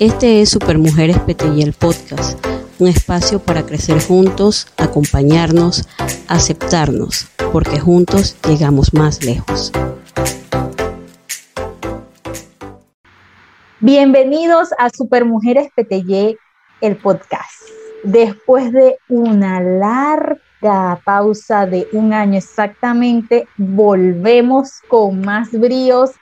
Este es Supermujeres PTY el podcast, un espacio para crecer juntos, acompañarnos, aceptarnos, porque juntos llegamos más lejos. Bienvenidos a Supermujeres PTY el podcast. Después de una larga pausa de un año exactamente, volvemos con más bríos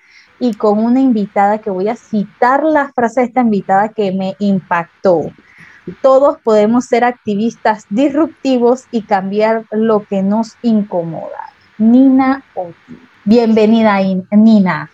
y con una invitada que voy a citar la frase de esta invitada que me impactó. Todos podemos ser activistas disruptivos y cambiar lo que nos incomoda. Nina Bienvenida, Nina.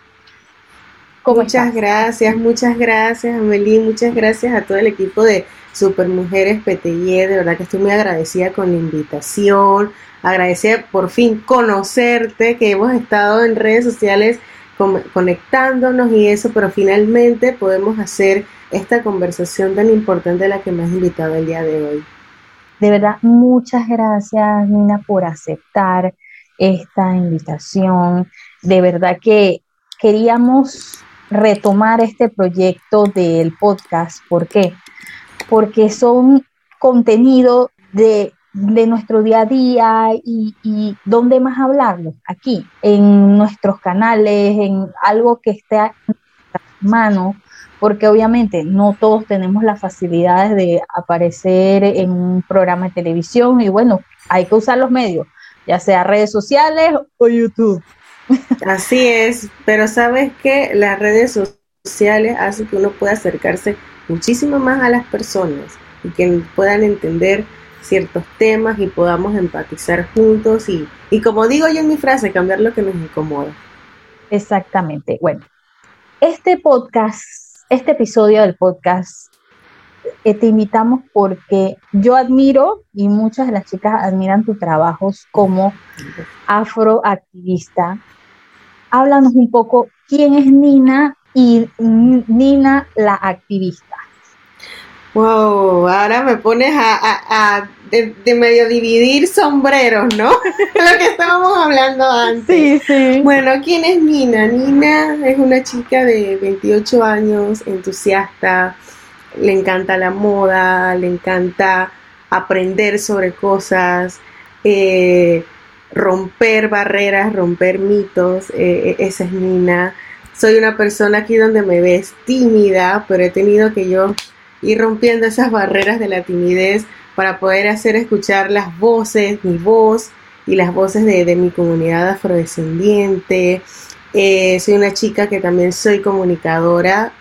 muchas gracias, muchas gracias, Amelie, muchas gracias a todo el equipo de Supermujeres PTY. De verdad que estoy muy agradecida con la invitación, agradecida por fin conocerte, que hemos estado en redes sociales conectándonos y eso, pero finalmente podemos hacer esta conversación tan importante a la que me has invitado el día de hoy. De verdad, muchas gracias Nina por aceptar esta invitación. De verdad que queríamos retomar este proyecto del podcast. ¿Por qué? Porque son contenido de de nuestro día a día y, y, dónde más hablarlo, aquí, en nuestros canales, en algo que esté a mano, porque obviamente no todos tenemos las facilidades de aparecer en un programa de televisión y bueno, hay que usar los medios, ya sea redes sociales o YouTube. Así es, pero sabes que las redes sociales hacen que uno pueda acercarse muchísimo más a las personas y que puedan entender ciertos temas y podamos empatizar juntos y, y como digo yo en mi frase, cambiar lo que nos incomoda. Exactamente. Bueno, este podcast, este episodio del podcast, eh, te invitamos porque yo admiro y muchas de las chicas admiran tus trabajos como afroactivista. Háblanos un poco quién es Nina y Nina la activista. Wow, ahora me pones a, de, medio dividir sombreros, ¿no? Lo que estábamos hablando antes. Sí, sí. Bueno, ¿quién es Nina? Nina es una chica de 28 años, entusiasta, le encanta la moda, le encanta aprender sobre cosas, eh, romper barreras, romper mitos. Eh, esa es Nina. Soy una persona aquí donde me ves tímida, pero he tenido que yo ir rompiendo esas barreras de la timidez para poder hacer escuchar las voces, mi voz y las voces de, mi comunidad afrodescendiente. Eh, soy una chica que también soy comunicadora,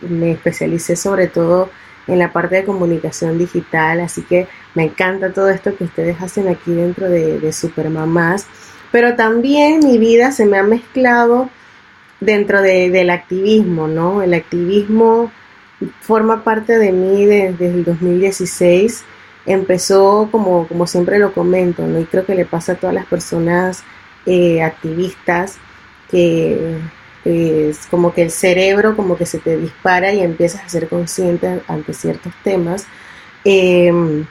me, especialicé sobre todo en la parte de comunicación digital, así que me encanta todo esto que ustedes hacen aquí dentro de, de Supermamás, pero también mi vida se me ha mezclado dentro del activismo, ¿no? El activismo forma parte de mí desde el 2016. Empezó como, como siempre lo comento, ¿no? y creo que le pasa a todas las personas eh, activistas que es como que el cerebro como que se te dispara y empiezas a ser consciente ante ciertos temas. Em,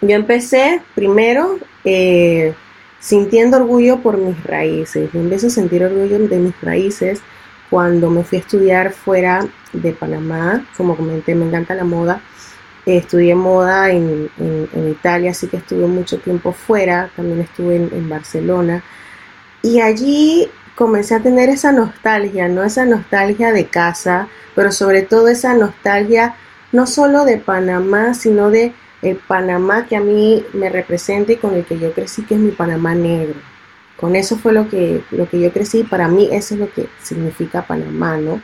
yo empecé primero eh, sintiendo orgullo por mis raíces. Yo empecé a sentir orgullo de mis raíces cuando me fui a estudiar fuera de Panamá, como comenté, me encanta la moda. estudié moda en, Italia, así que estuve mucho tiempo fuera, también estuve en, Barcelona. Y allí comencé a tener esa nostalgia, ¿no? Esa nostalgia de casa, pero sobre todo esa nostalgia no solo de Panamá, sino de el Panamá que a mí me representa y con el que yo crecí, que es mi Panamá negro. Con eso fue lo que, lo que yo crecí, para mí eso es lo que significa Panamá, ¿no?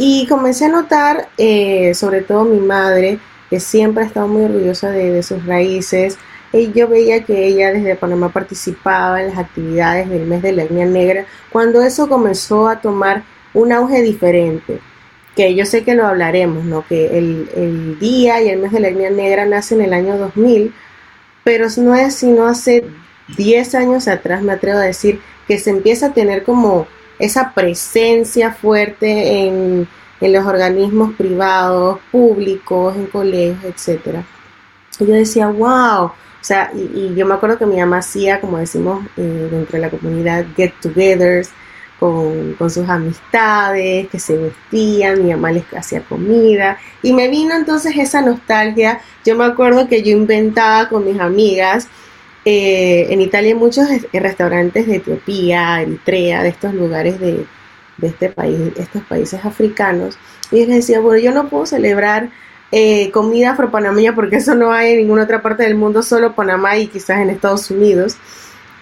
Y comencé a notar, eh, sobre todo mi madre, que siempre ha estado muy orgullosa de, sus raíces, y yo veía que ella desde Panamá participaba en las actividades del mes de la etnia negra, cuando eso comenzó a tomar un auge diferente, que yo sé que lo hablaremos, ¿no? Que el, el día y el mes de la etnia negra nace en el año 2000, pero no es sino hace 10 años atrás, me atrevo a decir, que se empieza a tener como esa presencia fuerte en, los organismos privados, públicos, en colegios, etcétera. Y yo decía, wow, o sea, y, yo me acuerdo que mi mamá hacía, como decimos eh, dentro de la comunidad, get-togethers, con, sus amistades, que se vestían, mi mamá les hacía comida. Y me vino entonces esa nostalgia. Yo me acuerdo que yo inventaba con mis amigas. Eh, en Italia hay muchos restaurantes de Etiopía, Eritrea, de estos lugares de, este país, estos países africanos. Y les decía, bueno, yo no puedo celebrar eh, comida afropanameña porque eso no hay en ninguna otra parte del mundo, solo Panamá y quizás en Estados Unidos.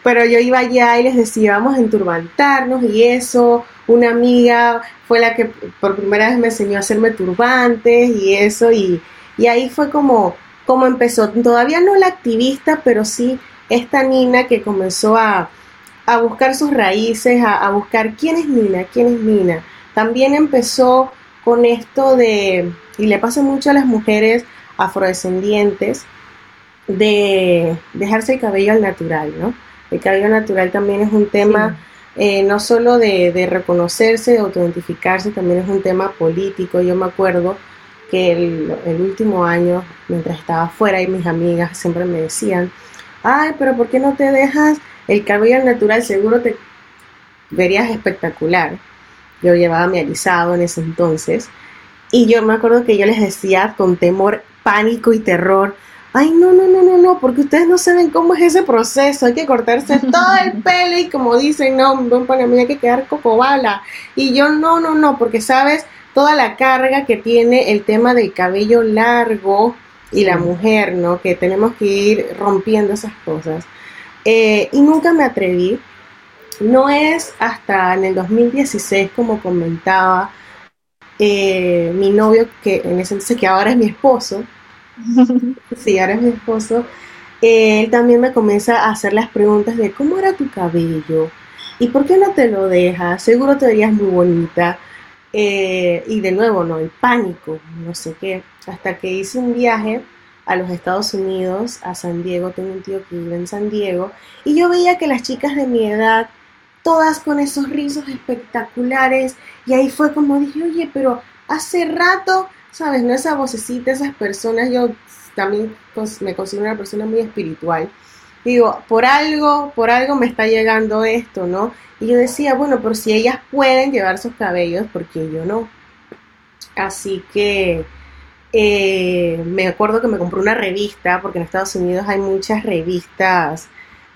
Pero yo iba allá y les decía, vamos a enturbantarnos y eso. Una amiga fue la que por primera vez me enseñó a hacerme turbantes y eso. Y, ahí fue como, como empezó. Todavía no la activista, pero sí esta Nina que comenzó a, buscar sus raíces, a, buscar quién es Nina, quién es Nina. También empezó con esto de, y le pasa mucho a las mujeres afrodescendientes, de dejarse el cabello al natural, ¿no? El cabello natural también es un tema eh, no solo de, reconocerse, de autoidentificarse, también es un tema político. Yo me acuerdo que el, último año, mientras estaba fuera y mis amigas siempre me decían, ay, pero ¿por qué no te dejas el cabello natural? Seguro te verías espectacular. Yo llevaba mi alisado en ese entonces. Y yo me acuerdo que yo les decía con temor, pánico y terror, ay, no, no, no, no, no, porque ustedes no saben cómo es ese proceso, hay que cortarse todo el pelo y como dicen, no, para mí hay que quedar cocobala. Y yo, no, no, no, porque sabes toda la carga que tiene el tema del cabello largo y la mujer, ¿no? Que tenemos que ir rompiendo esas cosas. Eh, y nunca me atreví. No es hasta en el 2016, como comentaba eh, mi novio, que en ese entonces que ahora es mi esposo, sí, ahora es mi esposo, él también me comienza a hacer las preguntas de cómo era tu cabello y por qué no te lo dejas, seguro te verías muy bonita. Eh, y de nuevo, no, el pánico, no sé qué, hasta que hice un viaje a los Estados Unidos, a San Diego, tengo un tío que vive en San Diego, y yo veía que las chicas de mi edad, todas con esos rizos espectaculares, y ahí fue como dije, oye, pero hace rato ¿sabes? No esa vocecita, esas personas, yo también me considero una persona muy espiritual. Digo, por algo, por algo me está llegando esto, ¿no? Y yo decía, bueno, por si ellas pueden llevar sus cabellos, porque yo no? Así que eh, me acuerdo que me compré una revista, porque en Estados Unidos hay muchas revistas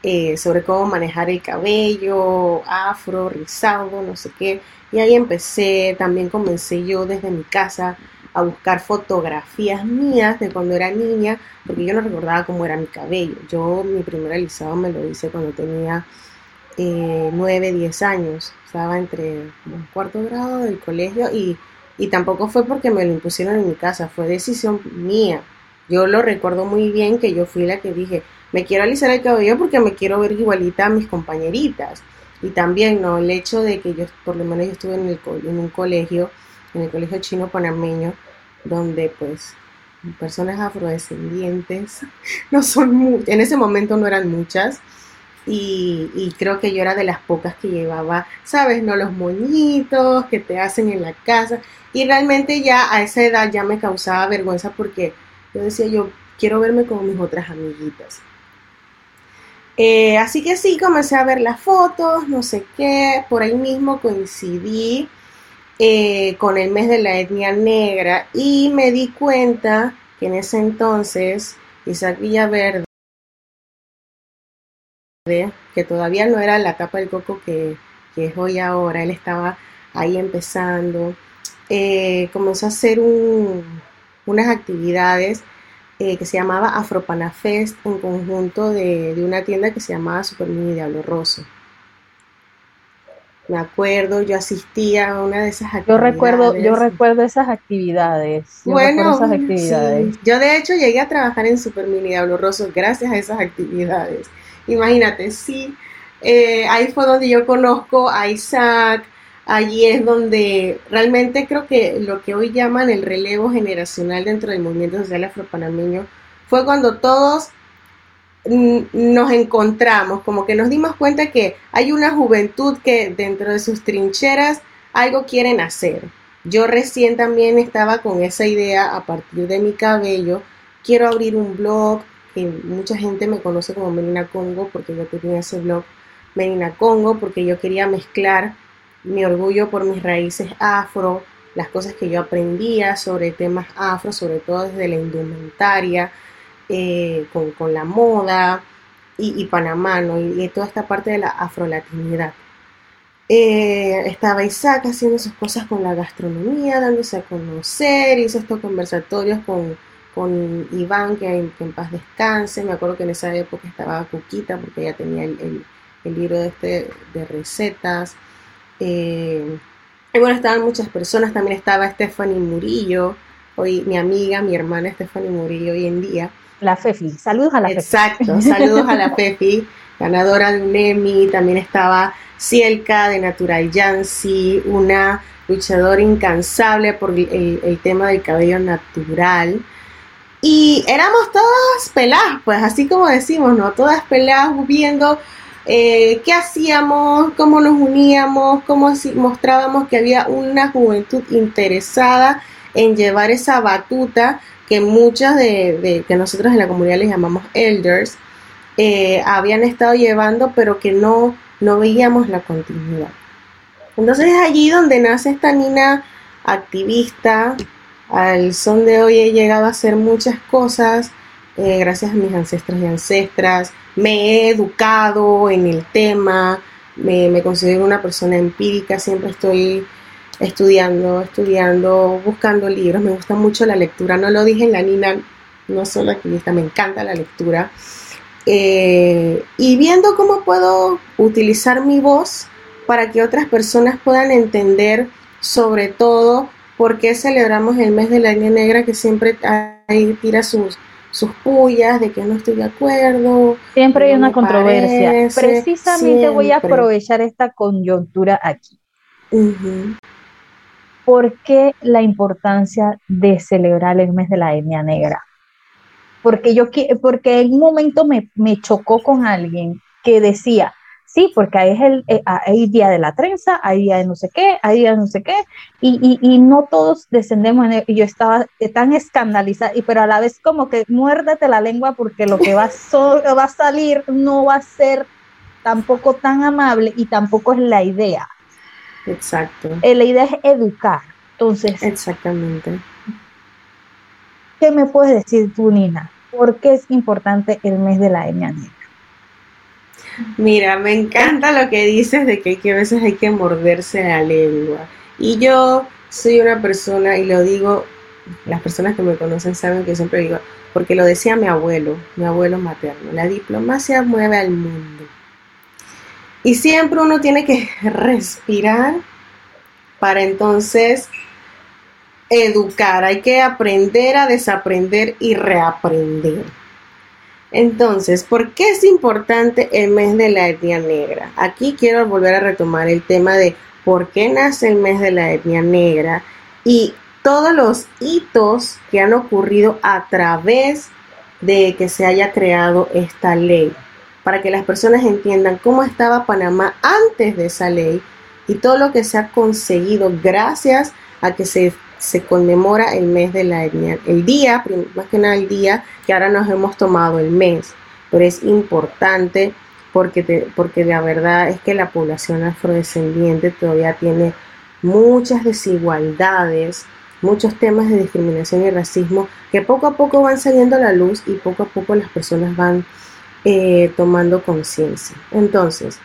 eh, sobre cómo manejar el cabello, afro, rizado, no sé qué. Y ahí empecé, también comencé yo desde mi casa a buscar fotografías mías de cuando era niña, porque yo no recordaba cómo era mi cabello. Yo mi primer alisado me lo hice cuando tenía eh, 9, 10 años. Estaba entre un cuarto grado del colegio y, y tampoco fue porque me lo impusieron en mi casa, fue decisión mía. Yo lo recuerdo muy bien que yo fui la que dije, me quiero alisar el cabello porque me quiero ver igualita a mis compañeritas. Y también, ¿no? El hecho de que yo, por lo menos yo estuve en, el, en un colegio en el colegio chino panameño, donde pues personas afrodescendientes no son muchas, en ese momento no eran muchas, y, creo que yo era de las pocas que llevaba, sabes, no los moñitos que te hacen en la casa, y realmente ya a esa edad ya me causaba vergüenza porque yo decía, yo quiero verme como mis otras amiguitas. Eh, así que sí, comencé a ver las fotos, no sé qué, por ahí mismo coincidí eh, con el mes de la etnia negra y me di cuenta que en ese entonces Isaac Villaverde, que todavía no era la capa del coco que, es hoy ahora, él estaba ahí empezando, eh, comenzó a hacer unas actividades eh, que se llamaba Afropanafest en conjunto de, de, una tienda que se llamaba Super Mini Diablo Rosso me acuerdo, yo asistía a una de esas actividades. Yo recuerdo, yo recuerdo esas actividades. bueno, yo de hecho llegué a trabajar en Super Mini Diablo Rosso gracias a esas actividades. Imagínate, sí, eh, ahí fue donde yo conozco a Isaac, allí es donde realmente creo que lo que hoy llaman el relevo generacional dentro del movimiento social afropanameño fue cuando todos nos encontramos, como que nos dimos cuenta que hay una juventud que dentro de sus trincheras algo quieren hacer. Yo recién también estaba con esa idea a partir de mi cabello. Quiero abrir un blog, que mucha gente me conoce como Menina Congo porque yo tenía ese blog Menina Congo porque yo quería mezclar mi orgullo por mis raíces afro, las cosas que yo aprendía sobre temas afro, sobre todo desde la indumentaria, eh, con, la moda y, Panamá, y, toda esta parte de la afrolatinidad. Eh, estaba Isaac haciendo sus cosas con la gastronomía, dándose a conocer, hizo estos conversatorios con, con Iván, que en, paz descanse. Me acuerdo que en esa época estaba Cuquita, porque ella tenía el, libro de, este, de recetas. Eh, y bueno, estaban muchas personas, también estaba Stephanie Murillo, hoy mi amiga, mi hermana Stephanie Murillo hoy en día. La Fefi, saludos a la Fefi. Exacto, saludos a la Fefi, ganadora de un Emmy, también estaba Cielka de Natural Yancy, una luchadora incansable por el, tema del cabello natural. Y éramos todas peladas, pues así como decimos, ¿no? Todas peladas viendo eh, qué hacíamos, cómo nos uníamos, cómo mostrábamos que había una juventud interesada en llevar esa batuta que muchas de, que nosotros en la comunidad les llamamos elders eh, habían estado llevando, pero que no, no veíamos la continuidad. Entonces es allí donde nace esta Nina activista. Al son de hoy he llegado a hacer muchas cosas eh, gracias a mis ancestros y ancestras. Me he educado en el tema, me, me considero una persona empírica, siempre estoy estudiando, estudiando, buscando libros. Me gusta mucho la lectura. No lo dije en la Nina, no solo activista, me encanta la lectura. Eh, y viendo cómo puedo utilizar mi voz para que otras personas puedan entender sobre todo por qué celebramos el mes de la línea negra que siempre ahí tira sus, sus pullas de que no estoy de acuerdo. Siempre hay una controversia. Precisamente voy a aprovechar esta coyuntura aquí. ¿Por qué la importancia de celebrar el mes de la etnia negra? Porque yo porque en un momento me, chocó con alguien que decía, sí, porque es el eh, hay día de la trenza, hay día de no sé qué, hay día de no sé qué, y, no todos descendemos en y yo estaba tan escandalizada, y pero a la vez como que muérdete la lengua porque lo que va, va a salir no va a ser tampoco tan amable y tampoco es la idea. Exacto. Eh, la idea es educar. Entonces. Exactamente. ¿Qué me puedes decir tú, Nina? ¿Por qué es importante el mes de la etnia negra? Mira, me encanta lo que dices de que, que a veces hay que morderse la lengua. Y yo soy una persona, y lo digo, las personas que me conocen saben que siempre digo, porque lo decía mi abuelo, mi abuelo materno, la diplomacia mueve al mundo. Y siempre uno tiene que respirar para entonces educar, hay que aprender a desaprender y reaprender. Entonces, ¿por qué es importante el mes de la etnia negra? Aquí quiero volver a retomar el tema de por qué nace el mes de la etnia negra y todos los hitos que han ocurrido a través de que se haya creado esta ley para que las personas entiendan cómo estaba Panamá antes de esa ley y todo lo que se ha conseguido gracias a que se, conmemora el mes de la etnia, el día, más que nada el día que ahora nos hemos tomado el mes, pero es importante porque, porque la verdad es que la población afrodescendiente todavía tiene muchas desigualdades, muchos temas de discriminación y racismo que poco a poco van saliendo a la luz y poco a poco las personas van eh, tomando conciencia. Entonces,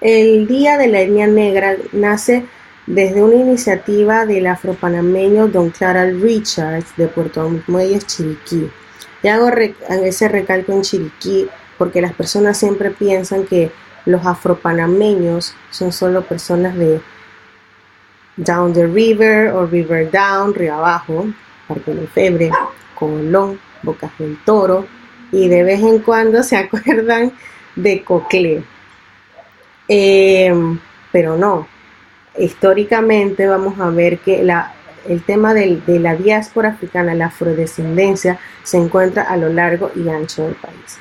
el Día de la Etnia Negra nace desde una iniciativa del afropanameño Don Clara Richards de Puerto Muelles, Chiriquí. Y hago ese recalco en Chiriquí porque las personas siempre piensan que los afropanameños son solo personas de Down the River o River Down, Río Abajo, Parque Febre, Colón, Bocas del Toro, y de vez en cuando se acuerdan de Cocle. Eh, pero no, históricamente vamos a ver que el tema de la diáspora africana, la afrodescendencia, se encuentra a lo largo y ancho del país.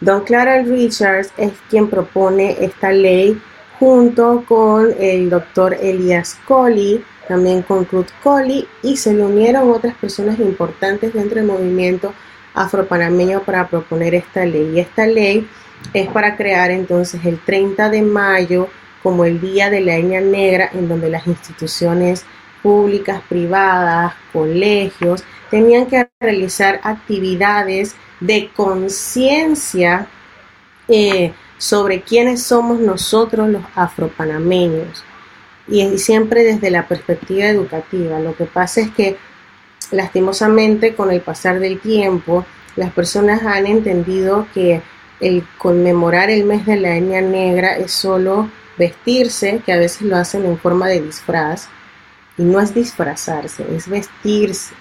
Don Clara Richards es quien propone esta ley junto con el doctor Elias Colley, también con Ruth Colley, y se le unieron otras personas importantes dentro del movimiento afropanameño para proponer esta ley. Y esta ley es para crear entonces el 30 de mayo como el Día de la Etnia Negra, en donde las instituciones públicas, privadas, colegios, tenían que realizar actividades de conciencia eh, sobre quiénes somos nosotros los afropanameños. Y, siempre desde la perspectiva educativa. Lo que pasa es que lastimosamente con el pasar del tiempo, las personas han entendido que el conmemorar el mes de la etnia negra es solo vestirse, que a veces lo hacen en forma de disfraz, y no es disfrazarse, es vestirse.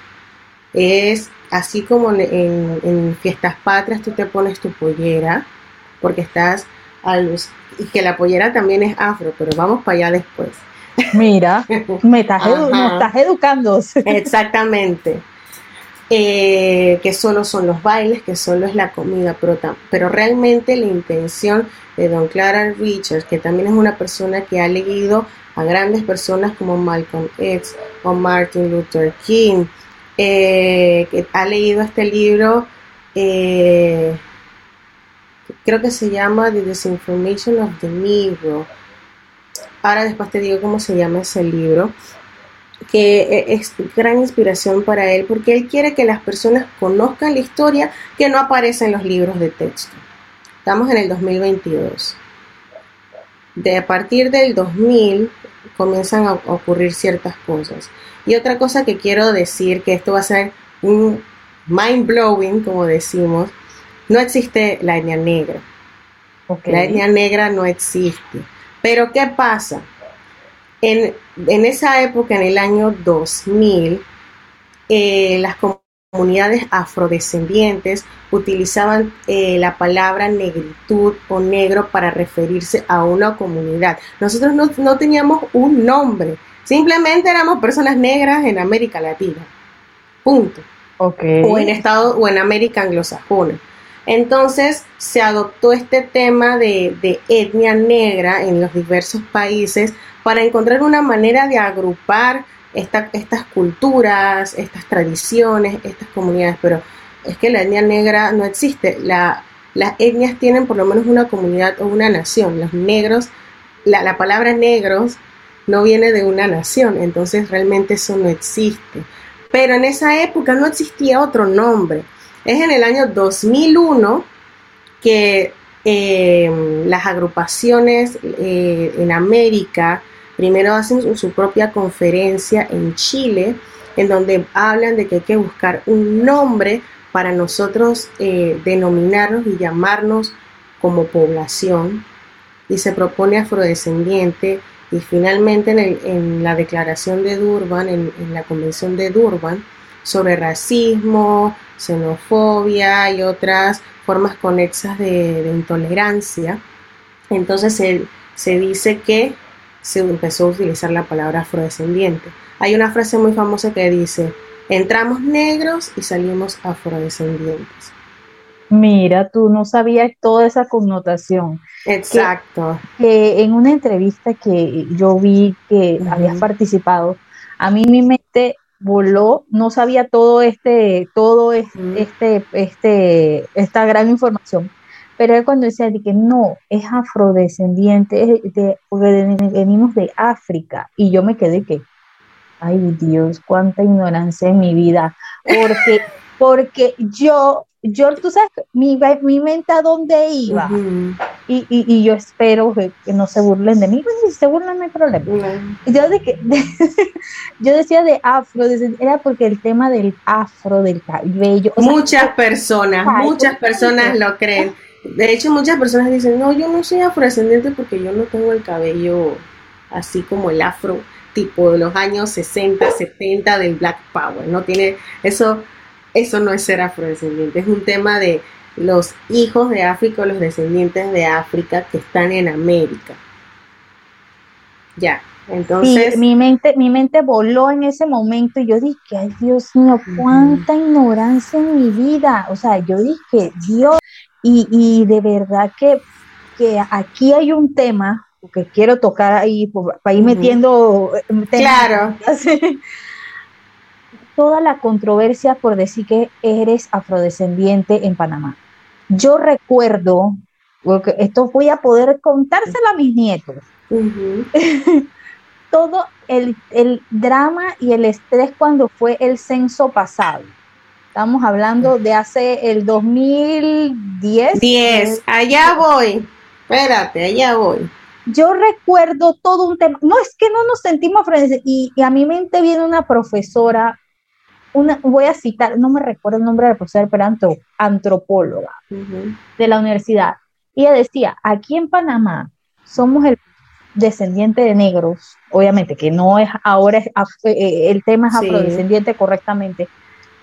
Es así como en, fiestas patrias tú te pones tu pollera, porque estás a luz, y que la pollera también es afro, pero vamos para allá después. Mira, me estás, estás educando. Exactamente. Eh, que solo son los bailes, que solo es la comida, pero, pero realmente la intención de Don Clara Richards, que también es una persona que ha leído a grandes personas como Malcolm X o Martin Luther King, eh, que ha leído este libro, eh, creo que se llama The Disinformation of the Negro. Ahora después te digo cómo se llama ese libro que e, es gran inspiración para él porque él quiere que las personas conozcan la historia que no aparece en los libros de texto. Estamos en el 2022. De a partir del 2000 comienzan a ocurrir ciertas cosas. Y otra cosa que quiero decir, que esto va a ser un mind blowing, como decimos, no existe la etnia negra. La etnia negra no existe. Pero ¿qué pasa? En, esa época, en el año 2000, eh, las comunidades afrodescendientes utilizaban eh, la palabra negritud o negro para referirse a una comunidad. Nosotros no, teníamos un nombre, simplemente éramos personas negras en América Latina. Punto. O en Estados o en América anglosajona. Entonces se adoptó este tema de, etnia negra en los diversos países para encontrar una manera de agrupar estas culturas, estas tradiciones, estas comunidades, pero es que la etnia negra no existe. las etnias tienen por lo menos una comunidad o una nación. Los negros, la, la palabra negros no viene de una nación, entonces realmente eso no existe. Pero en esa época no existía otro nombre. Es en el año 2001 que eh, las agrupaciones eh, en América Primero hacen su propia conferencia en Chile, en donde hablan de que hay que buscar un nombre para nosotros eh, denominarnos y llamarnos como población. Y se propone afrodescendiente y finalmente en, la declaración de Durban, en, la convención de Durban, sobre racismo, xenofobia y otras formas conexas de, intolerancia. Entonces se dice que se empezó a utilizar la palabra afrodescendiente. Hay una frase muy famosa que dice, entramos negros y salimos afrodescendientes. Mira, tú no sabías toda esa connotación. Exacto. Que, en una entrevista que yo vi que habías participado, a mí mi mente voló, no sabía todo este, todo este, este, esta gran información. Pero él cuando decía que no, es afrodescendiente, de, venimos de África. Y yo me quedé que, ay Dios, cuánta ignorancia en mi vida. Porque, porque yo, yo, tú sabes, mi, mi mente a dónde iba. y, y, yo espero que, no se burlen de mí. Pues si se burlan no hay problema. Yo, de que, yo decía de afro, era porque el tema del afro, del cabello. muchas personas, muchas personas lo creen. De hecho, muchas personas dicen, no, yo no soy afrodescendiente porque yo no tengo el cabello así como el afro tipo de los años 60, 70 del Black Power. No tiene eso, eso no es ser afrodescendiente, es un tema de los hijos de África o los descendientes de África que están en América. Ya, entonces. mi mente, mi mente voló en ese momento y yo dije, ay Dios mío, cuánta ignorancia en mi vida. O sea, yo dije, Dios, y, de verdad que, aquí hay un tema que quiero tocar ahí para ir metiendo eh, claro toda la controversia por decir que eres afrodescendiente en Panamá yo recuerdo porque esto voy a poder contárselo a mis nietos. Todo el, el, drama y el estrés cuando fue el censo pasado. Estamos hablando de hace el 2010. 10, allá voy. Espérate, allá voy. Yo recuerdo todo un tema. No, es que no nos sentimos y, y a mi mente viene una profesora una, voy a citar, no me recuerdo el nombre de la profesora, pero antropóloga de la universidad. Y ella decía, aquí en Panamá somos el descendiente de negros, obviamente que no es ahora es, eh, el tema es afrodescendiente correctamente,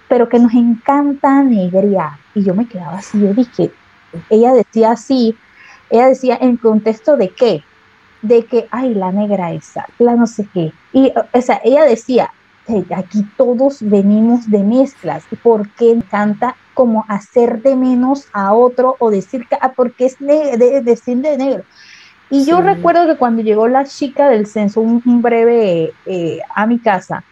pero que nos encanta negrear. Y yo me quedaba así, yo dije, ella decía así, ella decía en contexto de qué, de que, ay, la negra esa, la no sé qué. Y, o sea, ella decía, aquí todos venimos de mezclas, ¿por qué encanta como hacer de menos a otro o decir que, ah, porque es de, decir de negro? Y yo recuerdo que cuando llegó la chica del censo, un, breve eh, a mi casa,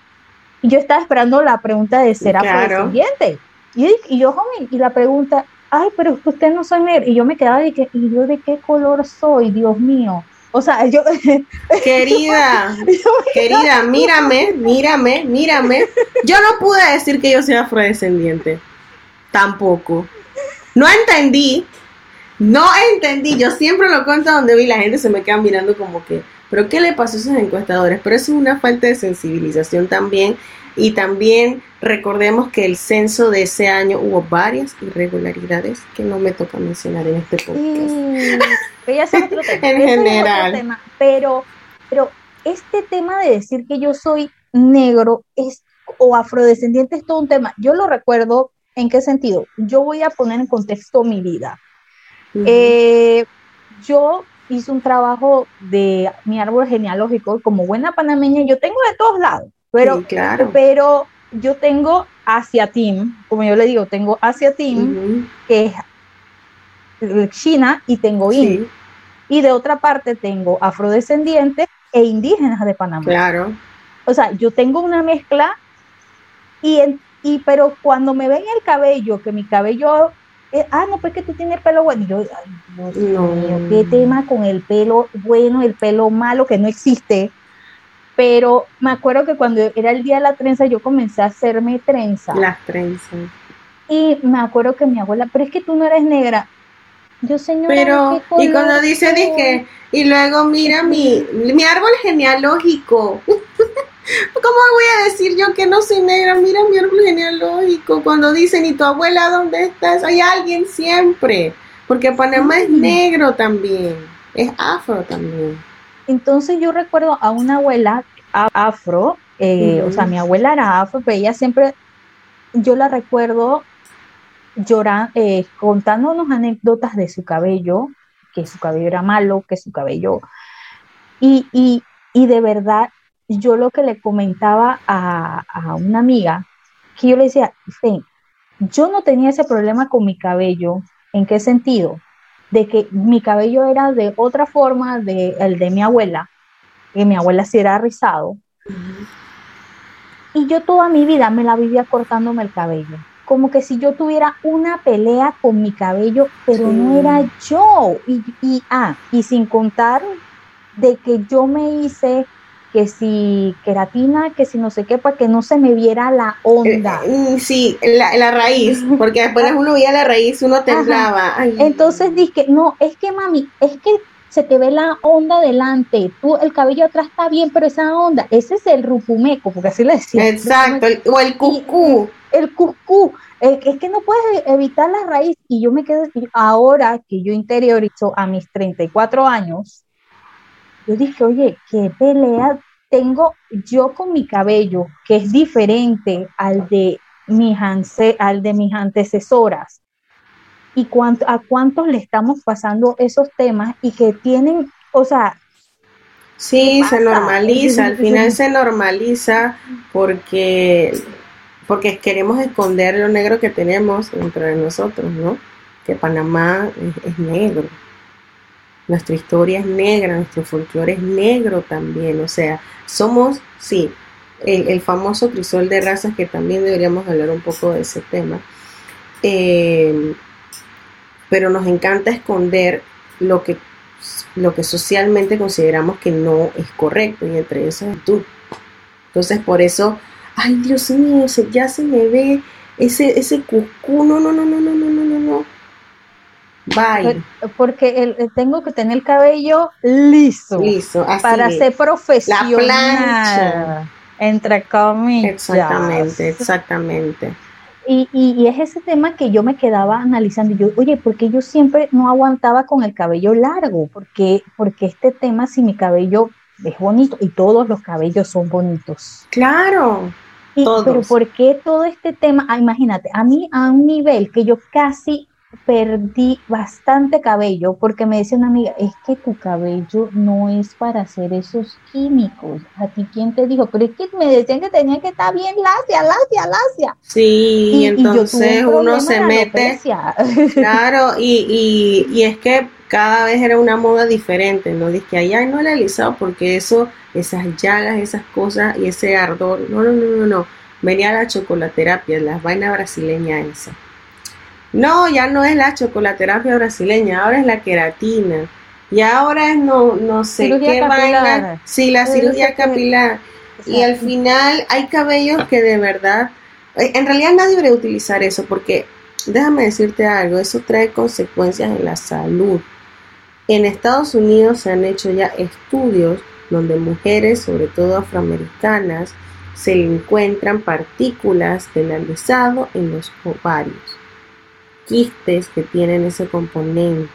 y yo estaba esperando la pregunta de ser afrodescendiente. Y, y yo, joven, y la pregunta, ay, pero usted no soy negro. Y yo me quedaba de que, ¿y yo de qué color soy, Dios mío? O sea, yo... Querida, querida, mírame, mírame, mírame. Yo no pude decir que yo soy afrodescendiente. Tampoco. No entendí. No entendí. Yo siempre lo cuento donde vi la gente se me queda mirando como que, ¿pero qué le pasó a esos encuestadores? Pero eso es una falta de sensibilización también y también recordemos que el censo de ese año hubo varias irregularidades que no me toca mencionar en este podcast. en general. Pero, pero este tema de decir que yo soy negro es o afrodescendiente es todo un tema. Yo lo recuerdo en qué sentido. Yo voy a poner en contexto mi vida. Eh, yo hice un trabajo de mi árbol genealógico como buena panameña. Yo tengo de todos lados. Pero, pero yo tengo Asia Team, como yo le digo, tengo Asia Team, que es China, y tengo India. Y de otra parte tengo afrodescendientes e indígenas de Panamá. Claro. O sea, yo tengo una mezcla y, y pero cuando me ven el cabello, que mi cabello eh, ah, no, pues que tú tienes pelo bueno. Y yo, ay, Dios mío, qué tema con el pelo bueno, el pelo malo que no existe. Pero me acuerdo que cuando era el día de la trenza, yo comencé a hacerme trenza. Las trenzas. Y me acuerdo que mi abuela, pero es que tú no eres negra. Yo, señora, pero, y cuando dice, dije, y luego mira mi, mi árbol genealógico. ¿Cómo voy a decir yo que no soy negra? Mira mi árbol genealógico. Cuando dicen, ¿y tu abuela dónde estás? Hay alguien siempre. Porque Panamá es negro también. Es afro también. Entonces yo recuerdo a una abuela afro, eh, o sea, mi abuela era afro, pero ella siempre, yo la recuerdo llorando, eh, contándonos anécdotas de su cabello, que su cabello era malo, que su cabello... Y, y, y de verdad, yo lo que le comentaba a, a una amiga, que yo le decía, yo no tenía ese problema con mi cabello, ¿en qué sentido? de que mi cabello era de otra forma de el de mi abuela, que mi abuela sí era rizado. Y yo toda mi vida me la vivía cortándome el cabello. Como que si yo tuviera una pelea con mi cabello, pero no era yo. Y, y, ah, y sin contar de que yo me hice que si queratina, que si no sé qué, para que no se me viera la onda. Eh, mm, sí, la, raíz, porque después uno veía la raíz, uno temblaba. Entonces dije, no, es que mami, es que se te ve la onda delante, tú el cabello atrás está bien, pero esa onda, ese es el rupumeco, porque así le decía. Exacto, o el cucú. El cucú, es que no puedes evitar la raíz, y yo me quedo, ahora que yo interiorizo a mis 34 años, yo dije, oye, qué pelea tengo yo con mi cabello, que es diferente al de mis, al de mis antecesoras. Y cuánto, a cuántos le estamos pasando esos temas y que tienen, o sea... Sí, se normaliza, al final se normaliza porque, porque queremos esconder lo negro que tenemos dentro de nosotros, ¿no? Que Panamá es negro. Nuestra historia es negra, nuestro folclore es negro también, o sea, somos, sí, el, famoso crisol de razas, que también deberíamos hablar un poco de ese tema, eh, pero nos encanta esconder lo que, lo que socialmente consideramos que no es correcto y entre eso es tú. Entonces por eso, ay Dios mío, ya se me ve ese, ese cuscú, no, no, no, no, no, no, no, no. Bye. Porque tengo que tener el cabello liso. Liso, así Para ser profesional. La plancha. Entre comillas. Exactamente, exactamente. Y, y, es ese tema que yo me quedaba analizando. Yo, oye, ¿por qué yo siempre no aguantaba con el cabello largo? Porque, porque este tema, si mi cabello es bonito y todos los cabellos son bonitos. Claro. Pero ¿por qué todo este tema? Ah, imagínate, a mí a un nivel que yo casi perdí bastante cabello porque me dice una amiga, es que tu cabello no es para hacer esos químicos. ¿A ti quién te dijo? Pero es que me decían que tenía que estar bien lacia, lacia, lacia. Sí, y, entonces uno se mete. Claro, y, y, y, es que cada vez era una moda diferente, ¿no? Dice que allá no he alisado porque eso, esas llagas, esas cosas y ese ardor, no, no, no, no, no. Venía la chocolaterapia, las vainas brasileñas esa no, ya no es la chocolaterapia brasileña, ahora es la queratina. Y ahora es no, no sé qué vaina. Sí, la cirugía capilar. Y al final hay cabellos que de verdad, eh, en realidad nadie debería utilizar eso porque, déjame decirte algo, eso trae consecuencias en la salud. En Estados Unidos se han hecho ya estudios donde mujeres, sobre todo afroamericanas, se encuentran partículas del alisado en los ovarios quistes que tienen ese componente.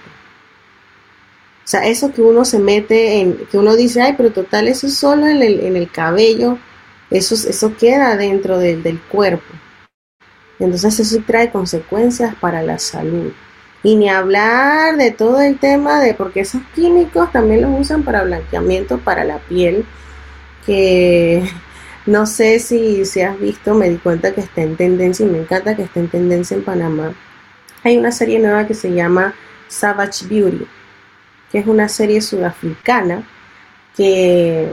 O sea, eso que uno se mete en, que uno dice, ay, pero total, eso es solo en el, cabello, eso, eso queda dentro del cuerpo. Entonces eso trae consecuencias para la salud. Y ni hablar de todo el tema de, porque esos químicos también los usan para blanqueamiento para la piel, que no sé si, si has visto, me di cuenta que está en tendencia y me encanta que esté en tendencia en Panamá hay una serie nueva que se llama Savage Beauty, que es una serie sudafricana que,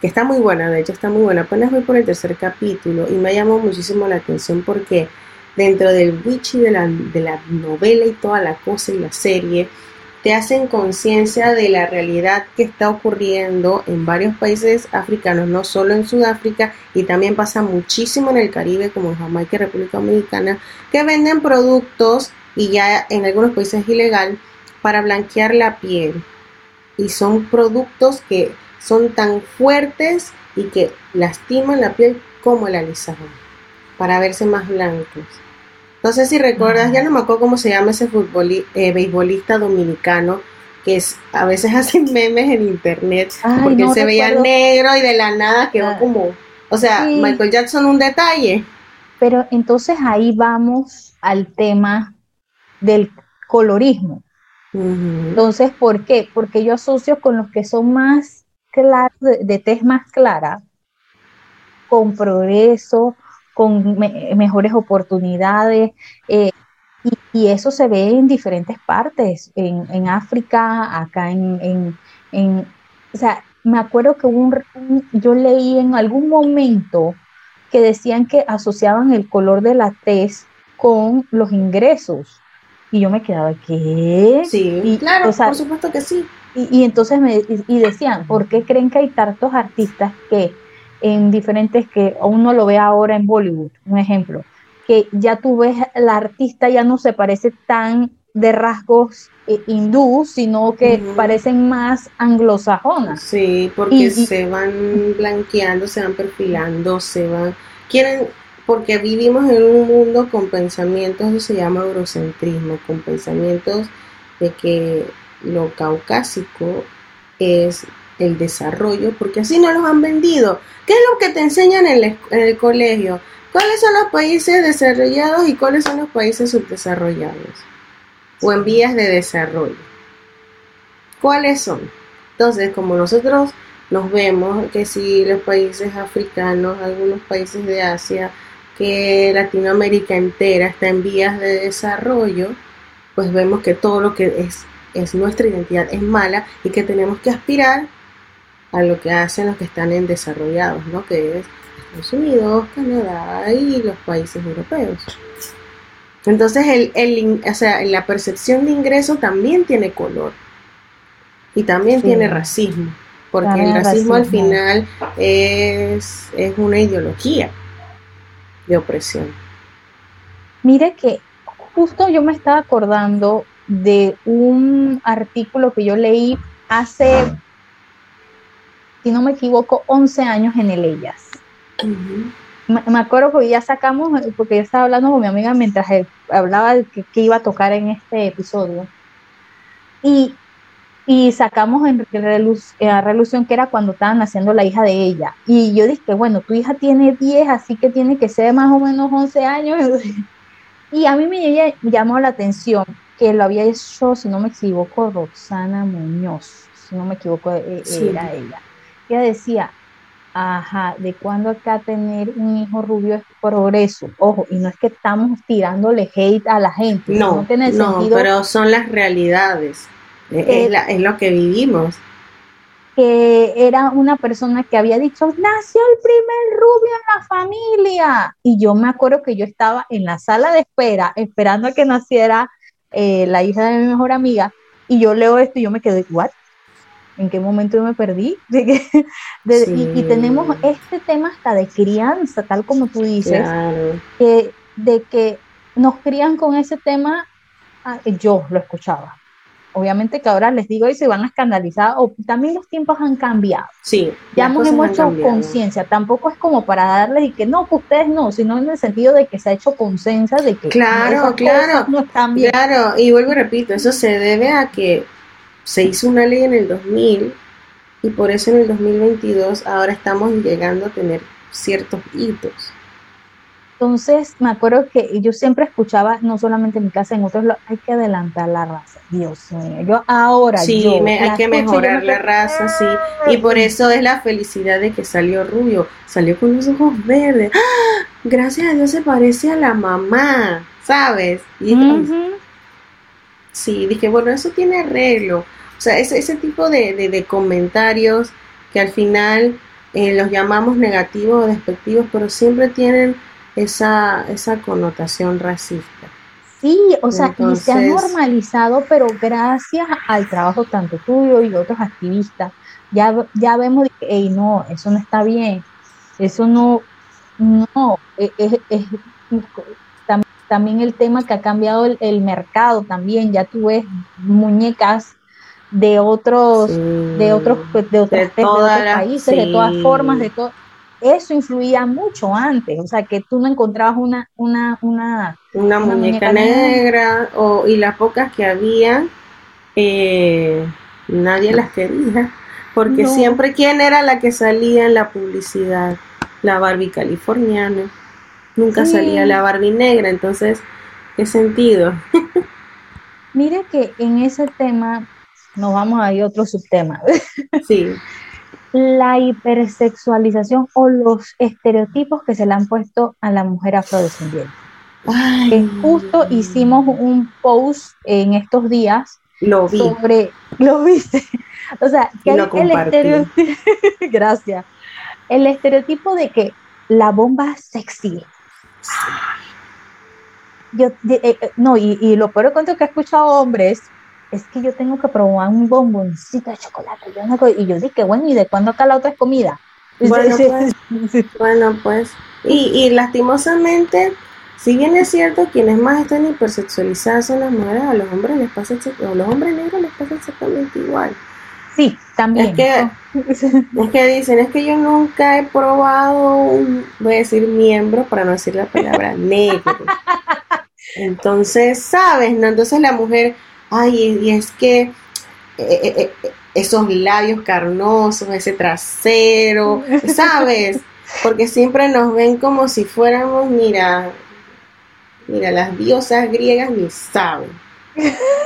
está muy buena, de hecho está muy buena. Apenas voy por el tercer capítulo y me llamó muchísimo la atención porque dentro del witchy de la, de la novela y toda la cosa y la serie, te hacen conciencia de la realidad que está ocurriendo en varios países africanos, no solo en Sudáfrica, y también pasa muchísimo en el Caribe, como en Jamaica y República Dominicana, que venden productos, y ya en algunos países es ilegal, para blanquear la piel. Y son productos que son tan fuertes y que lastiman la piel como el alisado, para verse más blancos. No sé si recuerdas, ya no me acuerdo cómo se llama ese futbolista, eh, beisbolista dominicano que es, a veces hacen memes en internet porque se veía negro y de la nada quedó ah. como, o sea, Michael Jackson un detalle. Pero entonces ahí vamos al tema del colorismo. Entonces, ¿por qué? Porque yo asocio con los que son más claros, de, de tez más clara, con progreso, con mejores oportunidades. Eh, y, eso se ve en diferentes partes, en, África, acá en, O sea, me acuerdo que un, yo leí en algún momento que decían que asociaban el color de la tez con los ingresos. Y yo me quedaba, ¿qué? Sí, claro, por supuesto que sí. Y, y entonces me y decían, ¿por qué creen que hay tantos artistas que en diferentes que uno lo ve ahora en Bollywood, un ejemplo, que ya tú ves la artista ya no se parece tan de rasgos eh, hindú, sino que parecen más anglosajonas. Sí, porque se van blanqueando, se van perfilando, se van quieren porque vivimos en un mundo con pensamientos, eso se llama eurocentrismo, con pensamientos de que lo caucásico es el desarrollo, porque así no los han vendido. ¿Qué es lo que te enseñan en el, colegio? ¿Cuáles son los países desarrollados y cuáles son los países subdesarrollados? O en vías de desarrollo. ¿Cuáles son? Entonces, como nosotros nos vemos que si los países africanos, algunos países de Asia, que Latinoamérica entera está en vías de desarrollo, pues vemos que todo lo que es, es nuestra identidad es mala y que tenemos que aspirar a lo que hacen los que están en desarrollados, ¿no? que es Estados Unidos, Canadá y los países europeos. Entonces, el, el, o sea, la percepción de ingreso también tiene color. Y también tiene racismo, porque el racismo, al final es, es una ideología de opresión. Mire que justo yo me estaba acordando de un artículo que yo leí hace, si no me equivoco, 11 años en el Ellas. me, acuerdo que ya sacamos, porque yo estaba hablando con mi amiga mientras hablaba de que, iba a tocar en este episodio. Y, y sacamos en la relución que era cuando estaban haciendo la hija de ella. Y yo dije, bueno, tu hija tiene 10, así que tiene que ser más o menos 11 años. Y a mí me llamó la atención que lo había hecho, si no me equivoco, Roxana Muñoz, si no me equivoco, e, era ella. Ella decía, ajá, ¿de cuándo acá tener un hijo rubio es progreso? Ojo, y no es que estamos tirándole hate a la gente. No, no, pero son las realidades, es, es lo que vivimos que era una persona que había dicho, nació el primer rubio en la familia. Y yo me acuerdo que yo estaba en la sala de espera, esperando a que naciera eh, la hija de mi mejor amiga, y yo leo esto y yo me quedé, ¿what? ¿En qué momento yo me perdí? y, tenemos este tema hasta de crianza, tal como tú dices, que, de que nos crían con ese tema, ah, yo lo escuchaba, obviamente que ahora les digo y se van a escandalizar, o también los tiempos han cambiado. Sí. Ya hemos hecho conciencia, tampoco es como para darles y que no, que ustedes no, sino en el sentido de que se ha hecho conciencia de que claro, claro, no están bien. Claro, y vuelvo y repito, eso se debe a que se hizo una ley en el 2000 y por eso en el 2022 ahora estamos llegando a tener ciertos hitos. Entonces, me acuerdo que yo siempre escuchaba, no solamente en mi casa, en otros, hay que adelantar la raza. Dios mío, yo ahora. Sí, hay que mejorar la raza, sí. Y por eso es la felicidad de que salió rubio, salió con los ojos verdes. ¡Ah! Gracias a Dios se parece a la mamá, ¿sabes? Y, Sí, dije, bueno, eso tiene arreglo. O sea, ese, ese tipo de, comentarios que al final eh, los llamamos negativos o despectivos, pero siempre tienen esa, esa connotación racista. Sí, o sea, y se ha normalizado, pero gracias al trabajo tanto tuyo y otros activistas, ya, ya vemos que, no, eso no está bien, eso no, no, e, es, también el tema que ha cambiado el, mercado también, ya tú ves muñecas de otros, de otros, de otros, países, de todas formas, de todo. Eso influía mucho antes, o sea, que tú no encontrabas una, una, una, una, muñeca, negra, o, y las pocas que había, eh, nadie las quería, porque siempre quién era la que salía en la publicidad, la Barbie californiana, nunca salía la Barbie negra, entonces, ¿qué sentido? Mire que en ese tema nos vamos a ir a otro subtema. Sí la hipersexualización o los estereotipos que se le han puesto a la mujer afrodescendiente. Que justo hicimos un post en estos días lo vi. sobre, lo viste, o sea, que el estereotipo, gracias, el estereotipo de que la bomba sexy. Yo, eh, eh, no, y, y lo peor cuento que he escuchado hombres es que yo tengo que probar un bomboncito de chocolate. y yo dije, bueno, ¿y de cuándo acá la otra es comida? Bueno, pues, bueno, pues y, y lastimosamente, si bien es cierto, quienes más están hipersexualizados son las mujeres, a los hombres les pasa, o los hombres negros les pasa exactamente igual. Sí, también. Es que, es que dicen, es que yo nunca he probado un, voy a decir miembro para no decir la palabra negro. Entonces, ¿sabes? No? Entonces la mujer, ay, y es que eh, eh, eh, esos labios carnosos, ese trasero, ¿sabes? Porque siempre nos ven como si fuéramos, mira, mira, las diosas griegas ni saben.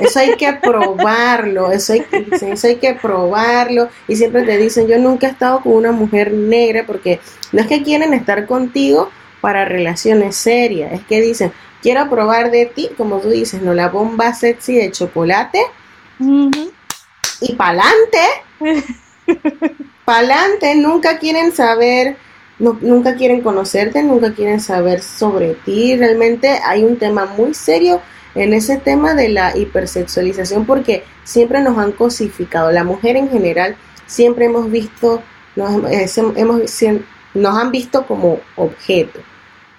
Eso hay que probarlo, eso hay, eso hay que probarlo. Y siempre te dicen, yo nunca he estado con una mujer negra porque no es que quieren estar contigo para relaciones serias, es que dicen, quiero probar de ti, como tú dices, ¿no? La bomba sexy de chocolate. Y pa'lante. pa'lante, nunca quieren saber, nunca quieren conocerte, nunca quieren saber sobre ti. Realmente hay un tema muy serio en ese tema de la hipersexualización porque siempre nos han cosificado. La mujer en general siempre hemos visto, nos, hemos, nos han visto como objeto.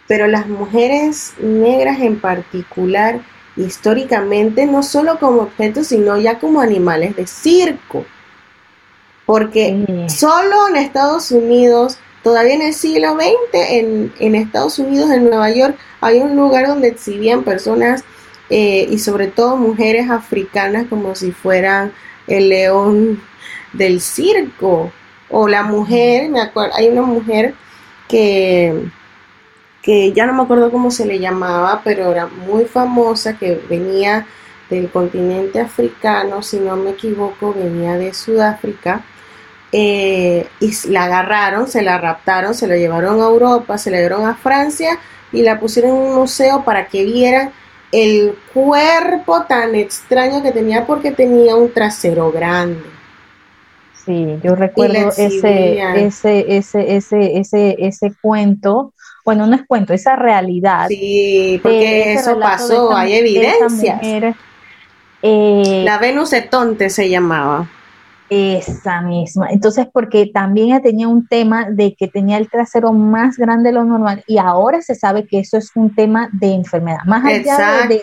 Pero las mujeres negras en particular, históricamente, no solo como objetos, sino ya como animales de circo. Porque solo en Estados Unidos, todavía en el siglo XX, en, en Estados Unidos, en Nueva York, había un lugar donde exhibían personas eh, y sobre todo mujeres africanas como si fueran el león del circo. O la mujer, me acuerdo, hay una mujer que, que ya no me acuerdo cómo se le llamaba, pero era muy famosa, que venía del continente africano, si no me equivoco, venía de Sudáfrica, eh, y la agarraron, se la raptaron, se la llevaron a Europa, se la llevaron a Francia y la pusieron en un museo para que vieran el cuerpo tan extraño que tenía porque tenía un trasero grande. Sí, yo recuerdo ese, ese, ese, ese, ese, ese cuento, bueno, no es cuento, esa realidad. Sí, porque eso pasó, hay evidencias. Eh, la Venus de Tonte se llamaba. Esa misma. Entonces, porque también tenía un tema de que tenía el trasero más grande de lo normal y ahora se sabe que eso es un tema de enfermedad. Más allá de,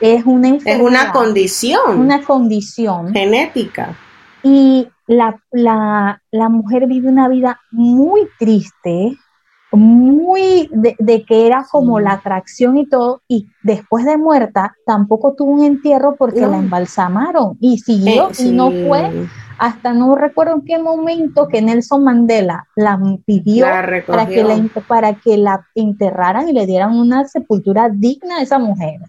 es una enfermedad. Es una condición. Una condición. Genética. Y la, la, la mujer vive una vida muy triste, muy de, que era como la atracción y todo, y después de muerta tampoco tuvo un entierro porque la embalsamaron y siguió y no fue hasta no recuerdo en qué momento que Nelson Mandela la pidió para, que la, para que la enterraran y le dieran una sepultura digna a esa mujer.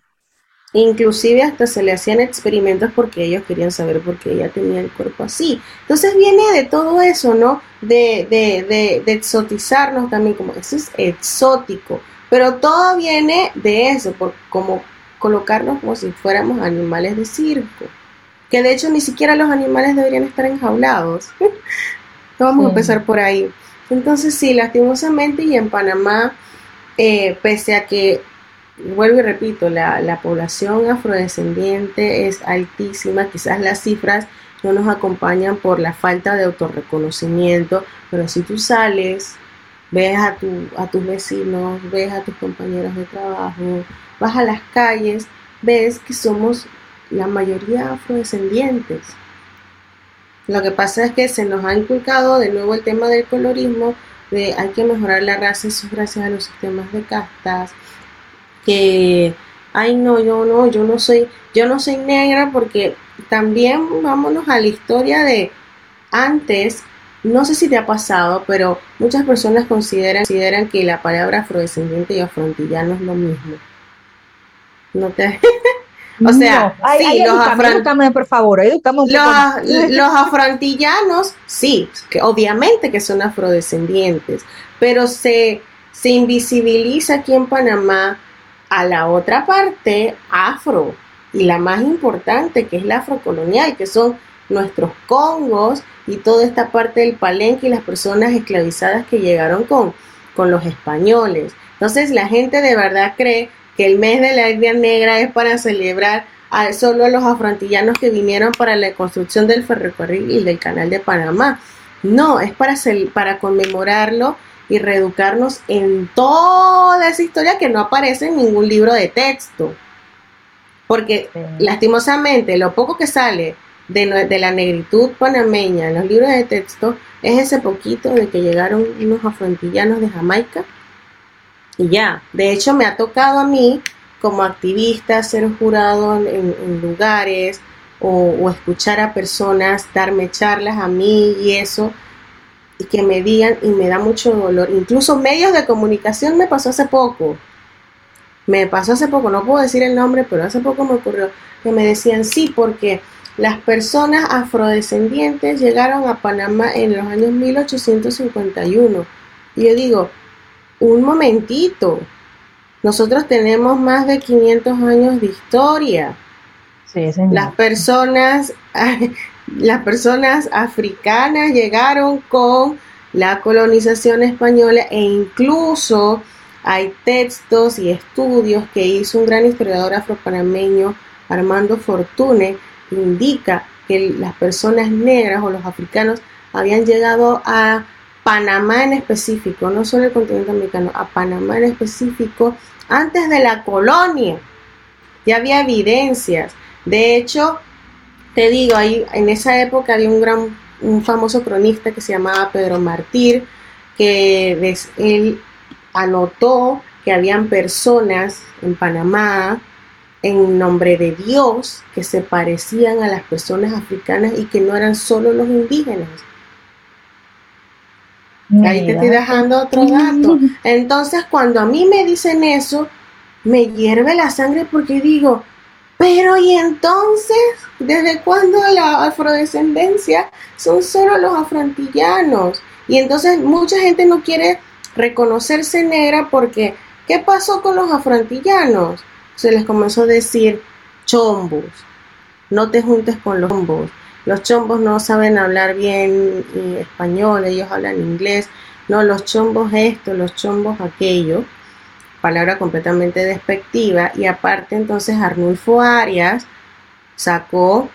Inclusive hasta se le hacían experimentos porque ellos querían saber por qué ella tenía el cuerpo así. Entonces viene de todo eso, ¿no? De, de, de, exotizarnos también, como eso es exótico. Pero todo viene de eso, por como colocarnos como si fuéramos animales de circo que de hecho ni siquiera los animales deberían estar enjaulados. Vamos a empezar por ahí. Entonces sí, lastimosamente y en Panamá, eh, pese a que, vuelvo y repito, la, la población afrodescendiente es altísima, quizás las cifras no nos acompañan por la falta de autorreconocimiento, pero si tú sales, ves a, tu, a tus vecinos, ves a tus compañeros de trabajo, vas a las calles, ves que somos la mayoría afrodescendientes. Lo que pasa es que se nos ha inculcado de nuevo el tema del colorismo, de hay que mejorar la raza, eso gracias a los sistemas de castas, que, ay no, yo no, yo no soy, yo no soy negra porque también vámonos a la historia de antes, no sé si te ha pasado, pero muchas personas consideran, consideran que la palabra afrodescendiente y afrontillano es lo mismo. No te... O sea, sí, los por favor, los, afrontillanos, sí, que obviamente que son afrodescendientes, pero se, se invisibiliza aquí en Panamá a la otra parte afro y la más importante que es la afrocolonial, que son nuestros congos y toda esta parte del palenque y las personas esclavizadas que llegaron con, con los españoles. Entonces la gente de verdad cree que el mes de la etnia negra es para celebrar a solo a los afrontillanos que vinieron para la construcción del ferrocarril y del canal de Panamá. No, es para, para conmemorarlo y reeducarnos en toda esa historia que no aparece en ningún libro de texto. Porque lastimosamente lo poco que sale de, de, la negritud panameña en los libros de texto es ese poquito de que llegaron unos afrontillanos de Jamaica y ya, de hecho me ha tocado a mí como activista ser jurado en, lugares o, escuchar a personas darme charlas a mí y eso y que me digan y me da mucho dolor. Incluso medios de comunicación me pasó hace poco. Me pasó hace poco, no puedo decir el nombre, pero hace poco me ocurrió que me decían sí, porque las personas afrodescendientes llegaron a Panamá en los años 1851. Y yo digo, un momentito, nosotros tenemos más de 500 años de historia. las personas, las personas africanas llegaron con la colonización española e incluso hay textos y estudios que hizo un gran historiador afropanameño, Armando Fortune, que indica que las personas negras o los africanos habían llegado a Panamá en específico, no solo el continente americano, a Panamá en específico, antes de la colonia. Ya había evidencias. De hecho, te digo, ahí, en esa época había un gran, un famoso cronista que se llamaba Pedro Martir, que él anotó que habían personas en Panamá en nombre de Dios que se parecían a las personas africanas y que no eran solo los indígenas. Ahí te estoy dejando otro dato. Entonces, cuando a mí me dicen eso, me hierve la sangre porque digo, pero y entonces, ¿desde cuándo la afrodescendencia son solo los afrontillanos? Y entonces mucha gente no quiere reconocerse negra porque, ¿qué pasó con los afrontillanos? Se les comenzó a decir chombos, no te juntes con los chombos. Los chombos no saben hablar bien eh, español, ellos hablan inglés. No, los chombos esto, los chombos aquello. Palabra completamente despectiva. Y aparte entonces Arnulfo Arias sacó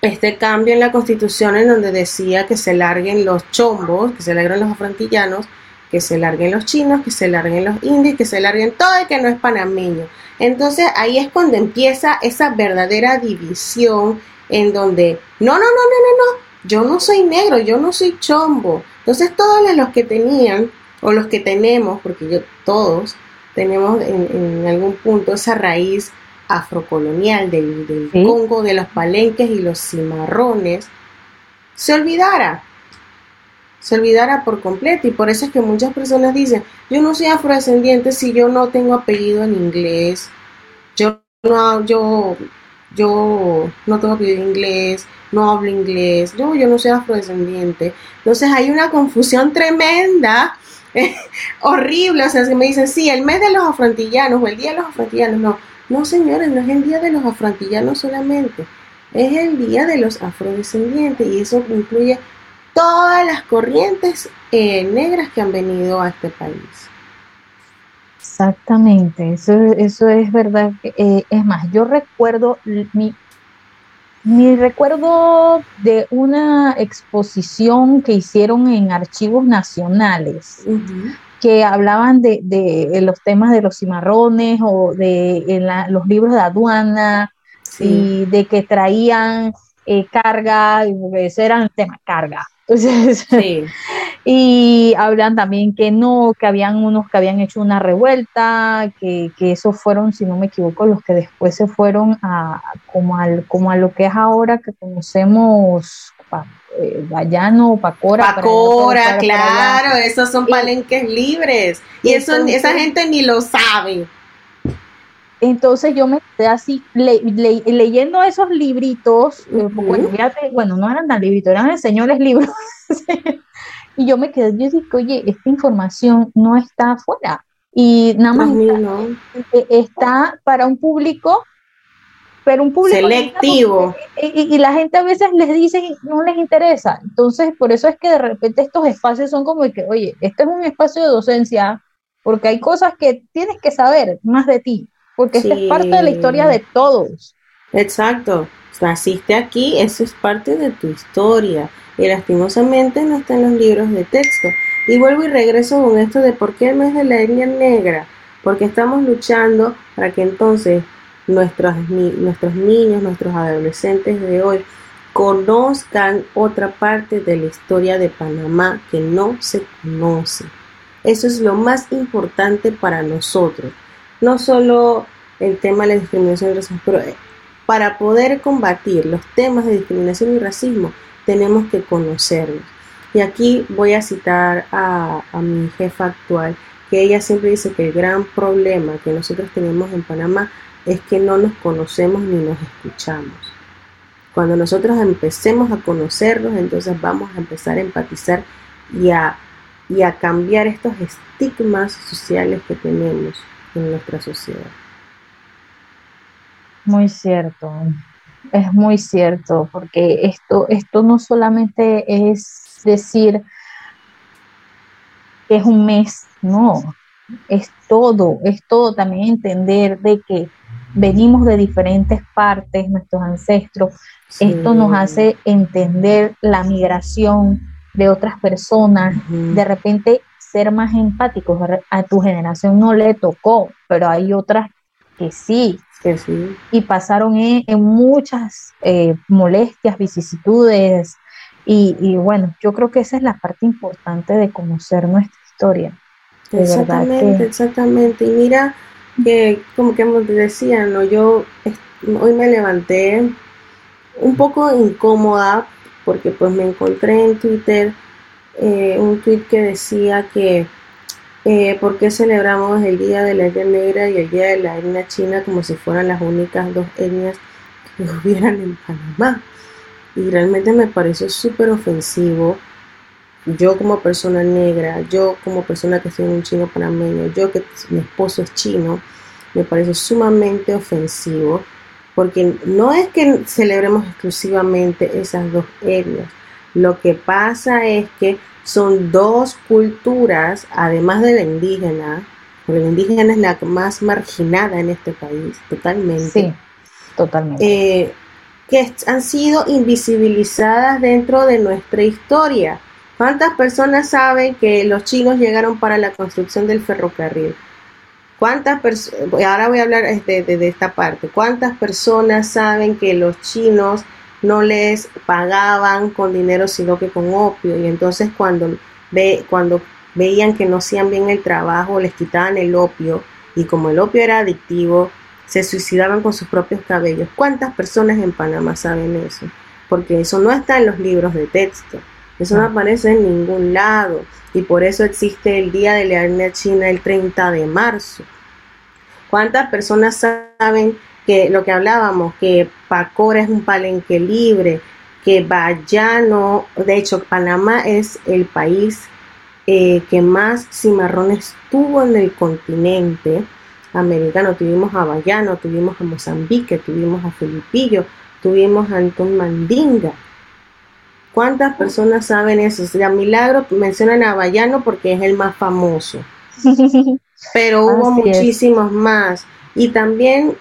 este cambio en la constitución en donde decía que se larguen los chombos, que se larguen los afrontillanos, que se larguen los chinos, que se larguen los indios, que se larguen todo el que no es panameño. Entonces ahí es cuando empieza esa verdadera división en donde, no, no, no, no, no, no, yo no soy negro, yo no soy chombo. Entonces todos los que tenían, o los que tenemos, porque yo todos tenemos en, algún punto esa raíz afrocolonial del, del Congo, de los palenques y los cimarrones, se olvidara, se olvidara por completo. Y por eso es que muchas personas dicen, yo no soy afrodescendiente si yo no tengo apellido en inglés, yo no, yo, yo no tengo apellido en inglés, no hablo inglés, yo, yo no soy afrodescendiente. Entonces hay una confusión tremenda horrible. O sea, si me dicen, sí, el mes de los afrontillanos o el día de los afrontillanos, no, no, señores, no es el día de los afrontillanos solamente, es el día de los afrodescendientes y eso incluye todas las corrientes eh, negras que han venido a este país. Exactamente, eso, eso es verdad. Eh, es más, yo recuerdo mi, mi recuerdo de una exposición que hicieron en archivos nacionales que hablaban de, de, los temas de los cimarrones o de los libros de aduana y de que traían eh, carga, y ese eran temas carga. Entonces, y hablan también que no, que habían unos que habían hecho una revuelta, que, que esos fueron, si no me equivoco, los que después se fueron a como, al, como a lo que es ahora que conocemos eh, Bayano, Pacora. Pacora, claro, esos son palenques libres. Y eso, esa gente ni lo sabe. Entonces yo me quedé así leyendo esos libritos, eh, bueno, no eran tan libritos, eran señores libros. y yo me quedé, yo dije, oye, esta información no está afuera. Y nada más e, está para un público pero un público selectivo. Y, la gente a veces les dice no les interesa. Entonces, por eso es que de repente estos espacios son como que, oye, este es un espacio de docencia, porque hay cosas que tienes que saber más de ti, porque esta es parte de la historia de todos. Exacto. Naciste aquí, eso es parte de tu historia. Y lastimosamente no está en los libros de texto. Y vuelvo y regreso con esto de por qué el mes de la etnia negra. Porque estamos luchando para que entonces nuestros, nuestros niños, nuestros adolescentes de hoy conozcan otra parte de la historia de Panamá que no se conoce. Eso es lo más importante para nosotros. No solo el tema de la discriminación pero para poder combatir los temas de discriminación y racismo tenemos que conocerlos. Y aquí voy a citar a, mi jefa actual, que ella siempre dice que el gran problema que nosotros tenemos en Panamá es que no nos conocemos ni nos escuchamos. Cuando nosotros empecemos a conocernos, entonces vamos a empezar a empatizar y a cambiar estos estigmas sociales que tenemos en nuestra sociedad. Muy cierto, es muy cierto, porque esto, esto no solamente es decir que es un mes, no, es todo, es todo también entender de que venimos de diferentes partes, nuestros ancestros. Esto nos hace entender la migración de otras personas, de repente ser más empáticos. A tu generación no le tocó, pero hay otras que sí. Y pasaron en, muchas eh, molestias, vicisitudes. Y, bueno, yo creo que esa es la parte importante de conocer nuestra historia. exactamente, exactamente. Y mira, que como que decía, ¿no? Yo hoy me levanté un poco incómoda porque pues me encontré en Twitter eh, un tweet que decía que eh, por qué celebramos el Día de la Etnia Negra y el Día de la Etnia China como si fueran las únicas dos etnias que hubieran en Panamá. Y realmente me pareció súper ofensivo. Yo como persona negra, yo como persona que soy un chino panameño, yo que mi esposo es chino, me parece sumamente ofensivo porque no es que celebremos exclusivamente esas dos etnias. Lo que pasa es que son dos culturas, además de la indígena, porque la indígena es la más marginada en este país, totalmente. Sí, totalmente. Eh, que han sido invisibilizadas dentro de nuestra historia. ¿Cuántas personas saben que los chinos llegaron para la construcción del ferrocarril? ¿Cuántas personas, ahora voy a hablar este, de, esta parte, cuántas personas saben que los chinos no les pagaban con dinero sino que con opio y entonces cuando, ve, cuando veían que no hacían bien el trabajo les quitaban el opio y como el opio era adictivo se suicidaban con sus propios cabellos. ¿Cuántas personas en Panamá saben eso? Porque eso no está en los libros de texto, eso no ah. aparece en ningún lado y por eso existe el Día de la Etnia China el 30 de marzo. ¿Cuántas personas saben que lo que hablábamos, que Pacora es un palenque libre, que Bayano, de hecho Panamá es el país eh, que más cimarrones tuvo en el continente americano. Tuvimos a Bayano, tuvimos a Mozambique, tuvimos a Filipillo, tuvimos a Antón Mandinga. ¿Cuántas personas saben eso? O sea, Milagro mencionan a Bayano porque es el más famoso. Pero hubo muchísimos más. Y también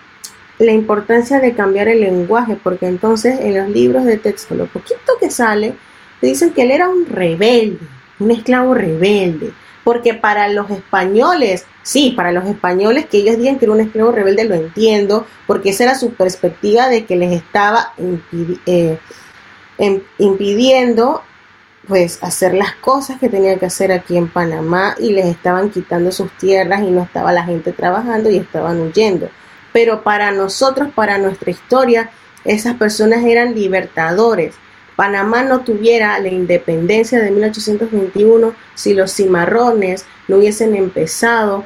la importancia de cambiar el lenguaje, porque entonces en los libros de texto, lo poquito que sale, te dicen que él era un rebelde, un esclavo rebelde. Porque para los españoles, sí, para los españoles que ellos digan que era un esclavo rebelde, lo entiendo, porque esa era su perspectiva de que les estaba eh, impidiendo pues hacer las cosas que tenían que hacer aquí en Panamá y les estaban quitando sus tierras y no estaba la gente trabajando y estaban huyendo. Pero para nosotros, para nuestra historia, esas personas eran libertadores. Panamá no tuviera la independencia de 1821 si los cimarrones no hubiesen empezado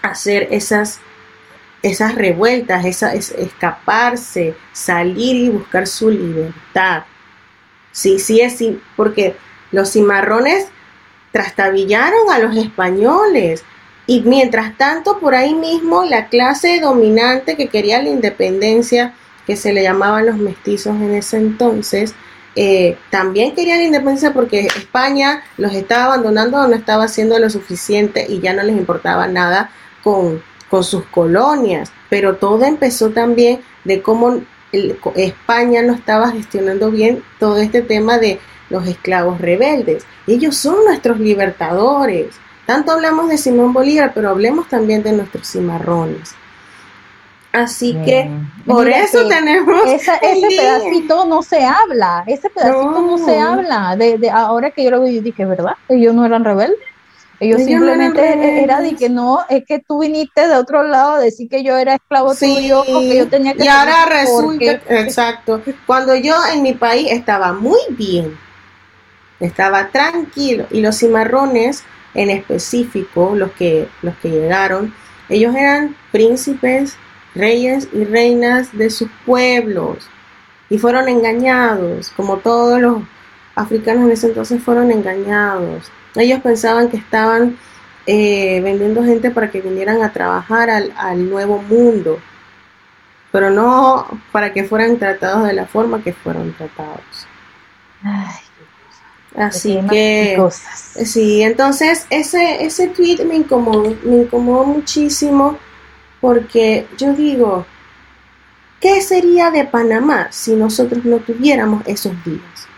a hacer esas, esas revueltas, esa, escaparse, salir y buscar su libertad. Sí, sí es, sí, porque los cimarrones trastabillaron a los españoles. Y mientras tanto, por ahí mismo, la clase dominante que quería la independencia, que se le llamaban los mestizos en ese entonces, eh, también querían la independencia porque España los estaba abandonando, no estaba haciendo lo suficiente y ya no les importaba nada con, con sus colonias. Pero todo empezó también de cómo España no estaba gestionando bien todo este tema de los esclavos rebeldes. Ellos son nuestros libertadores. Tanto hablamos de Simón Bolívar, pero hablemos también de nuestros cimarrones. Así que por eso tenemos ese pedacito no se habla, ese pedacito no, se habla. De, de, ahora que yo lo vi, dije, ¿verdad? Ellos no eran rebeldes. Ellos, simplemente era de que no, es que tú viniste de otro lado a decir que yo era esclavo tuyo porque yo tenía que... Y ahora resulta, exacto, cuando yo en mi país estaba muy bien, estaba tranquilo y los cimarrones en específico, los que, los que llegaron, ellos eran príncipes, reyes y reinas de sus pueblos y fueron engañados, como todos los africanos en ese entonces fueron engañados ellos pensaban que estaban eh, vendiendo gente para que vinieran a trabajar al, nuevo mundo, pero no para que fueran tratados de la forma que fueron tratados. Así que sí, entonces ese ese tweet me incomodó, me incomodó muchísimo porque yo digo, ¿qué sería de Panamá si nosotros no tuviéramos esos días?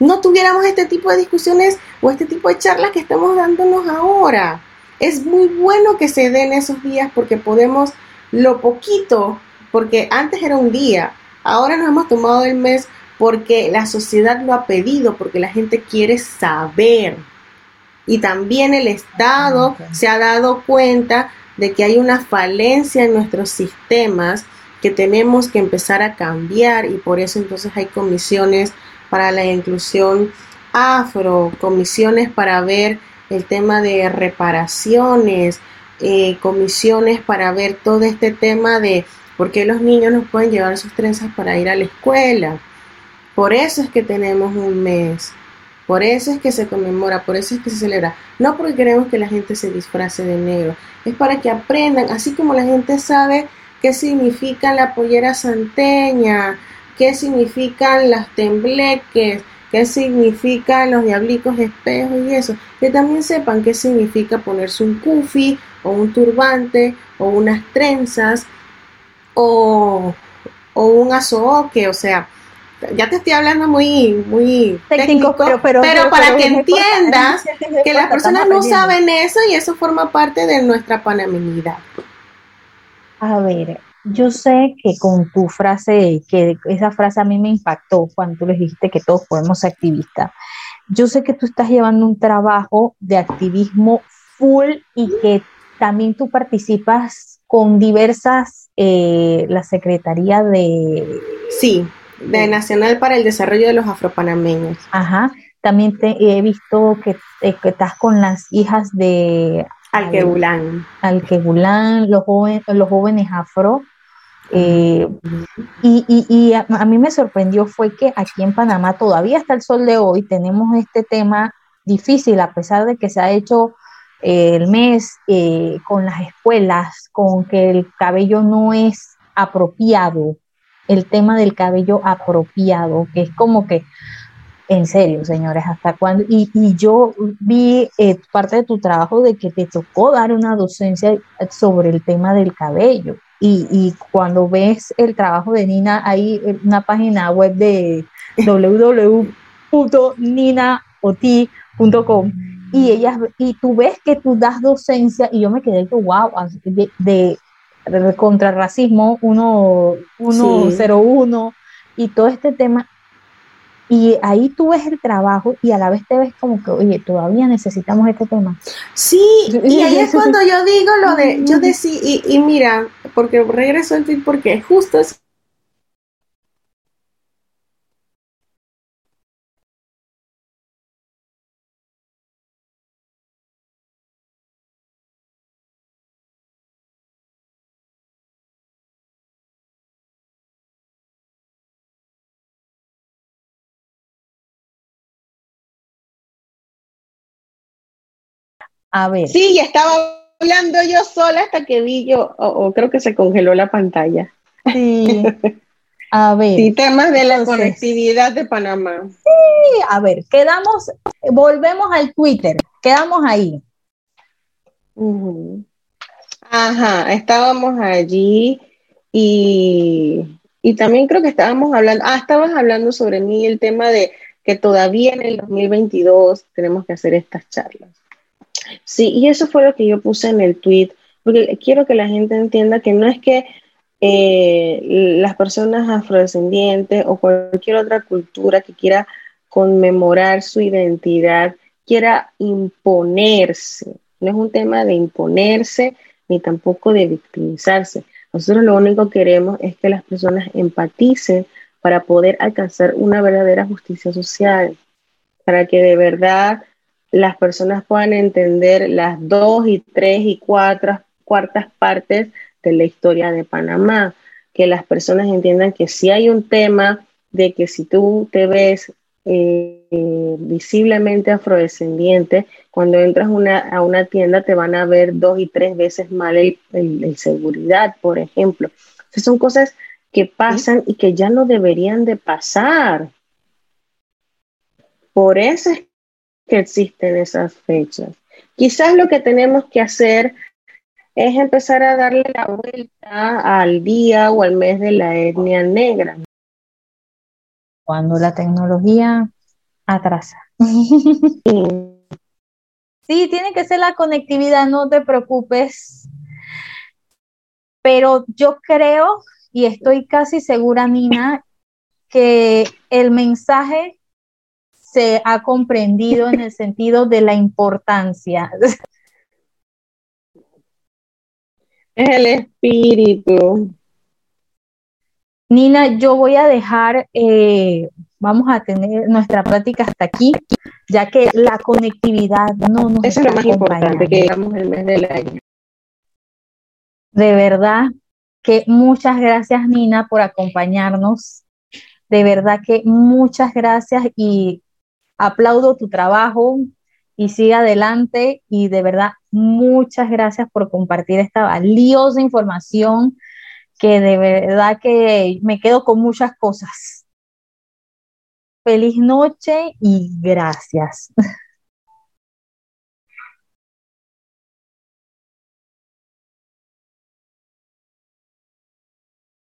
No tuviéramos este tipo de discusiones o este tipo de charlas que estamos dándonos ahora. Es muy bueno que se den esos días porque podemos lo poquito, porque antes era un día, ahora nos hemos tomado el mes porque la sociedad lo ha pedido, porque la gente quiere saber. Y también el Estado se ha dado cuenta de que hay una falencia en nuestros sistemas que tenemos que empezar a cambiar y por eso entonces hay comisiones para la inclusión afro, comisiones para ver el tema de reparaciones, eh, comisiones para ver todo este tema de por qué los niños no pueden llevar sus trenzas para ir a la escuela. Por eso es que tenemos un mes, por eso es que se conmemora, por eso es que se celebra. No porque queremos que la gente se disfrace de negro, es para que aprendan, así como la gente sabe qué significa la pollera santeña, qué significan las tembleques, qué significan los diablicos espejos y eso, que también sepan qué significa ponerse un kufi o un turbante o unas trenzas o, o un azoque, o sea, ya te estoy hablando muy, muy técnico, pero, pero, para que entiendas que las personas no saben eso y eso forma parte de nuestra panaminidad. A ver, yo sé que con tu frase, que esa frase a mí me impactó cuando tú les dijiste que todos podemos ser activistas. Yo sé que tú estás llevando un trabajo de activismo full y que también tú participas con diversas, eh, la Secretaría de... Sí, de Nacional para el Desarrollo de los Afropanameños. Ajá, también te, he visto que, eh, que estás con las hijas de... Alquebulán. Alquebulán, los, jóvenes, los jóvenes afro. Eh, y, y, y a, mí me sorprendió fue que aquí en Panamá todavía hasta el sol de hoy tenemos este tema difícil, a pesar de que se ha hecho eh, el mes con las escuelas, con que el cabello no es apropiado el tema del cabello apropiado, que es como que, en serio, señores, ¿hasta cuándo? Y, yo vi eh, parte de tu trabajo de que te tocó dar una docencia sobre el tema del cabello. Y, cuando ves el trabajo de Nina, hay una página web de www.ninaoti.com y ellas y tú ves que tú das docencia y yo me quedé wow de, contra el racismo 101 y todo este tema. Y ahí tú ves el trabajo y a la vez te ves como que, oye, todavía necesitamos este tema. Sí, y ahí es cuando yo digo lo de, yo decía, y, y mira, porque regreso al tweet porque justo es A ver. Sí, estaba hablando yo sola hasta que vi yo, o creo que se congeló la pantalla. Sí. A ver. Sí, temas de la conectividad de Panamá. Sí, a ver, quedamos, volvemos al Twitter, quedamos ahí. Ajá, estábamos allí y, y también creo que estábamos hablando, ah, estabas hablando sobre mí el tema de que todavía en el 2022 tenemos que hacer estas charlas. Sí, y eso fue lo que yo puse en el tweet, porque quiero que la gente entienda que no es que eh, las personas afrodescendientes o cualquier otra cultura que quiera conmemorar su identidad quiera imponerse. No es un tema de imponerse ni tampoco de victimizarse. Nosotros lo único que queremos es que las personas empaticen para poder alcanzar una verdadera justicia social, para que de verdad las personas puedan entender las dos y tres y cuatro, cuartas partes de la historia de Panamá, que las personas entiendan que si hay un tema de que si tú te ves eh, visiblemente afrodescendiente, cuando entras a una tienda te van a ver dos y tres veces mal el, seguridad, por ejemplo. son cosas que pasan y que ya no deberían de pasar. Por eso es que existen esas fechas. Quizás lo que tenemos que hacer es empezar a darle la vuelta al día o al mes de la etnia negra. Cuando la tecnología atrasa. Sí, tiene que ser la conectividad, no te preocupes. Pero yo creo y estoy casi segura, Nina, que el mensaje se ha comprendido en el sentido de la importancia. Es el espíritu. Nina, yo voy a dejar, eh, vamos a tener nuestra práctica hasta aquí, ya que la conectividad no nos Eso es lo más importante, que llegamos el mes del año. De verdad que muchas gracias, Nina, por acompañarnos. De verdad que muchas gracias y aplaudo tu trabajo y sigue adelante y de verdad muchas gracias por compartir esta valiosa información que de verdad que me quedo con muchas cosas. Feliz noche y gracias.